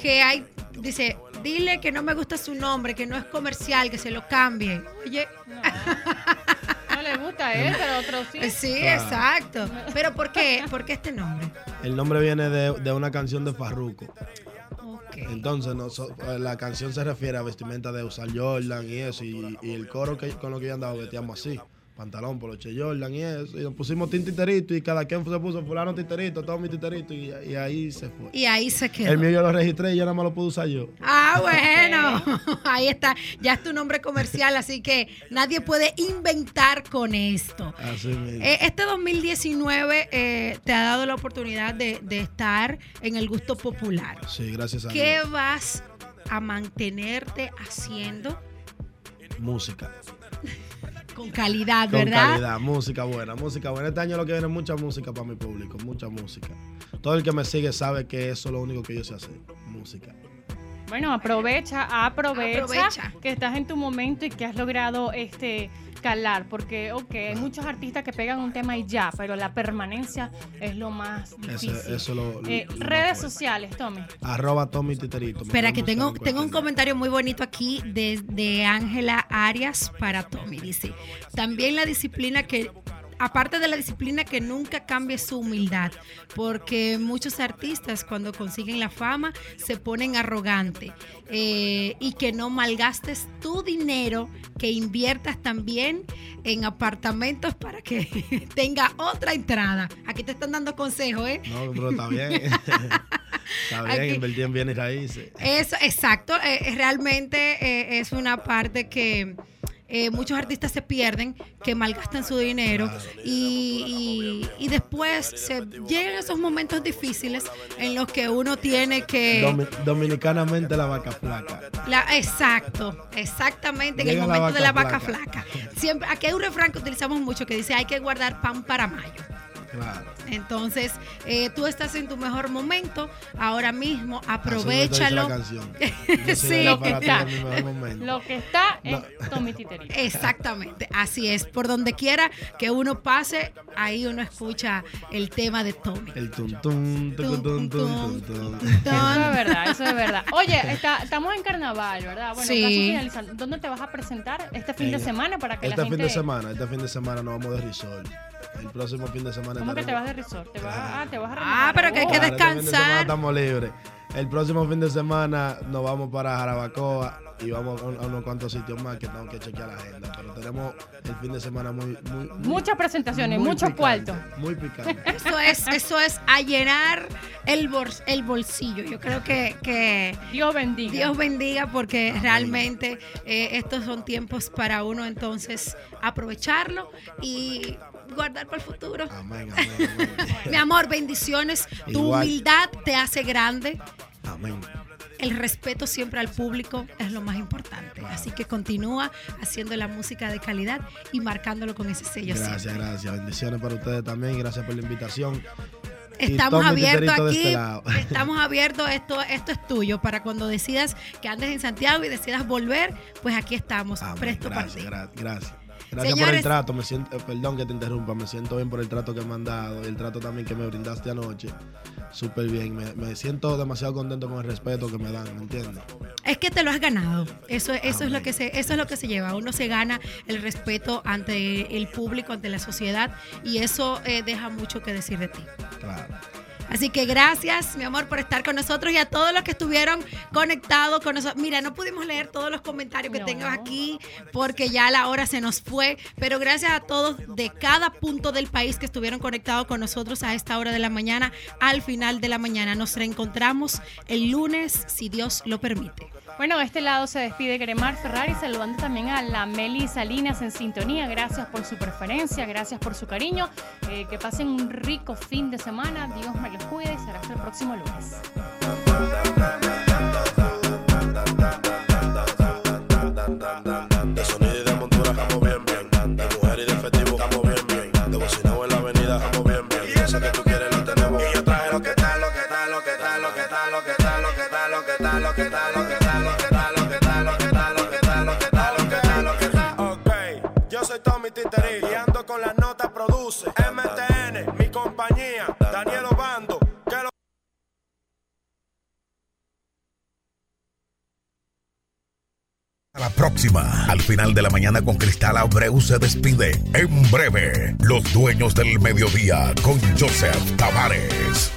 que hay, dice, dile que no me gusta su nombre, que no es comercial, que se lo cambie. Oye, No le gusta a él, pero a otros sí. eh, sí, Claro. exacto. Pero ¿por qué? <laughs> ¿Por qué este nombre? El nombre viene de, de una canción de Farruko. Ok. Entonces, noso- eh, la canción se refiere a vestimenta de usar Jordan y eso. Y, y el coro que, con lo que yo andaba vestíamos así. Pantalón, poloche Jordan y eso. Y nos pusimos tin titerito y cada quien se puso fulano titerito, todo mi titerito y, y ahí se fue. Y ahí se quedó. El mío yo lo registré y yo nada más lo pude usar yo. Ah, <laughs> bueno, ahí está. Ya es tu nombre comercial, así que nadie puede inventar con esto. Así mismo. Eh, Este 2019 eh, te ha dado la oportunidad de, de estar en el gusto popular. sí, gracias a ¿Qué Dios. vas a mantenerte haciendo Música. Con calidad, Con ¿verdad? calidad, música buena, música buena. Este año lo que viene es mucha música para mi público, mucha música. Todo el que me sigue sabe que eso es lo único que yo sé hacer, música. Bueno, aprovecha, aprovecha, Aprovecha. que estás en tu momento y que has logrado este calar, porque ok, hay muchos artistas que pegan un tema y ya, pero la permanencia es lo más difícil. eso es lo, Eh, lo redes sociales, Tommy. Arroba Tommy Titerito. Espera, que tengo, en tengo un comentario muy bonito aquí de, de Ángela Arias para Tommy. Dice, también la disciplina que, aparte de la disciplina que nunca cambie su humildad, porque muchos artistas cuando consiguen la fama se ponen arrogantes eh, y que no malgastes tu dinero, que inviertas también en apartamentos para que <laughs> tenga otra entrada. Aquí te están dando consejos, ¿eh? No, pero está bien. <laughs> está bien, Aquí- invertí en bienes raíces. Eso, exacto. eh, realmente eh, es una parte que eh, muchos artistas se pierden, que malgastan su dinero y, y- y después se llegan esos momentos difíciles en los que uno tiene que... Domi- dominicanamente la vaca flaca. La- exacto, exactamente, en el la momento de la vaca vaca flaca. flaca. Siempre, aquí hay un refrán que utilizamos mucho que dice hay que guardar pan para mayo. Claro. Entonces, eh, tú estás en tu mejor momento, ahora mismo, aprovechalo. <laughs> Sí. Lo que está. en mi mejor momento. Lo que está No. es Tommy Titerito. <laughs> Exactamente, así es. Por donde quiera que uno pase, ahí uno escucha el tema de Tommy. El tum tum, tum, tum, tum, tum, tum. Eso es verdad, eso es verdad. Oye, está- estamos en carnaval, ¿verdad? Bueno, Sí. ¿Dónde te vas a presentar este fin de semana para que Este la fin gente... de semana, este fin de semana nos vamos de resort. El próximo fin de semana. ¿Cómo que te vas de resort? ¿Te vas, ah, te vas a Ah, relajar. pero que hay que descansar. estamos libres. El próximo fin de semana nos vamos para Jarabacoa y vamos a, un- a unos cuantos sitios más que tengo que chequear la agenda. Pero tenemos el fin de semana muy. muy, muy- Muchas presentaciones, muy mucho picante, cuarto. Muy picante. <laughs> Eso es, eso es a llenar el, bors- el bolsillo. Yo creo que, que Dios bendiga. Dios bendiga porque Amén. realmente eh, estos son tiempos para uno entonces aprovecharlo y guardar para el futuro. Amén, amén, amén. <laughs> Mi amor, bendiciones. Tu Igual. humildad te hace grande. Amén. El respeto siempre al público es lo más importante. Así que continúa haciendo la música de calidad y marcándolo con ese sello. Gracias, siempre. gracias. Bendiciones para ustedes también. Gracias por la invitación. Estamos abiertos aquí. este <laughs> estamos abiertos. Esto, esto es tuyo para cuando decidas que andes en Santiago y decidas volver. Pues aquí estamos, Amén. presto para ti. gra- gracias. Gracias por el trato, me siento, eh, perdón que te interrumpa, me siento bien por el trato que me han dado y el trato también que me brindaste anoche. Súper bien, me, me siento demasiado contento con el respeto que me dan, ¿me entiendes? Es que te lo has ganado. Eso, eso es lo que se, eso es lo que se lleva. Uno se gana el respeto ante el público, ante la sociedad, y eso eh, deja mucho que decir de ti. Claro. Así que gracias, mi amor, por estar con nosotros y a todos los que estuvieron conectados con nosotros. Mira, no pudimos leer todos los comentarios que No. tengo aquí porque ya la hora se nos fue, pero gracias a todos de cada punto del país que estuvieron conectados con nosotros a esta hora de la mañana, al final de la mañana. Nos reencontramos el lunes, si Dios lo permite. Bueno, de este lado se despide Gremar Ferrari, saludando también a la Meli Salinas en sintonía. Gracias por su preferencia, gracias por su cariño. Eh, que pasen un rico fin de semana. Dios me los cuide y será hasta el próximo lunes. La próxima, al final de la mañana con Cristal Abreu se despide. En breve, los dueños del mediodía con Joseph Tavares.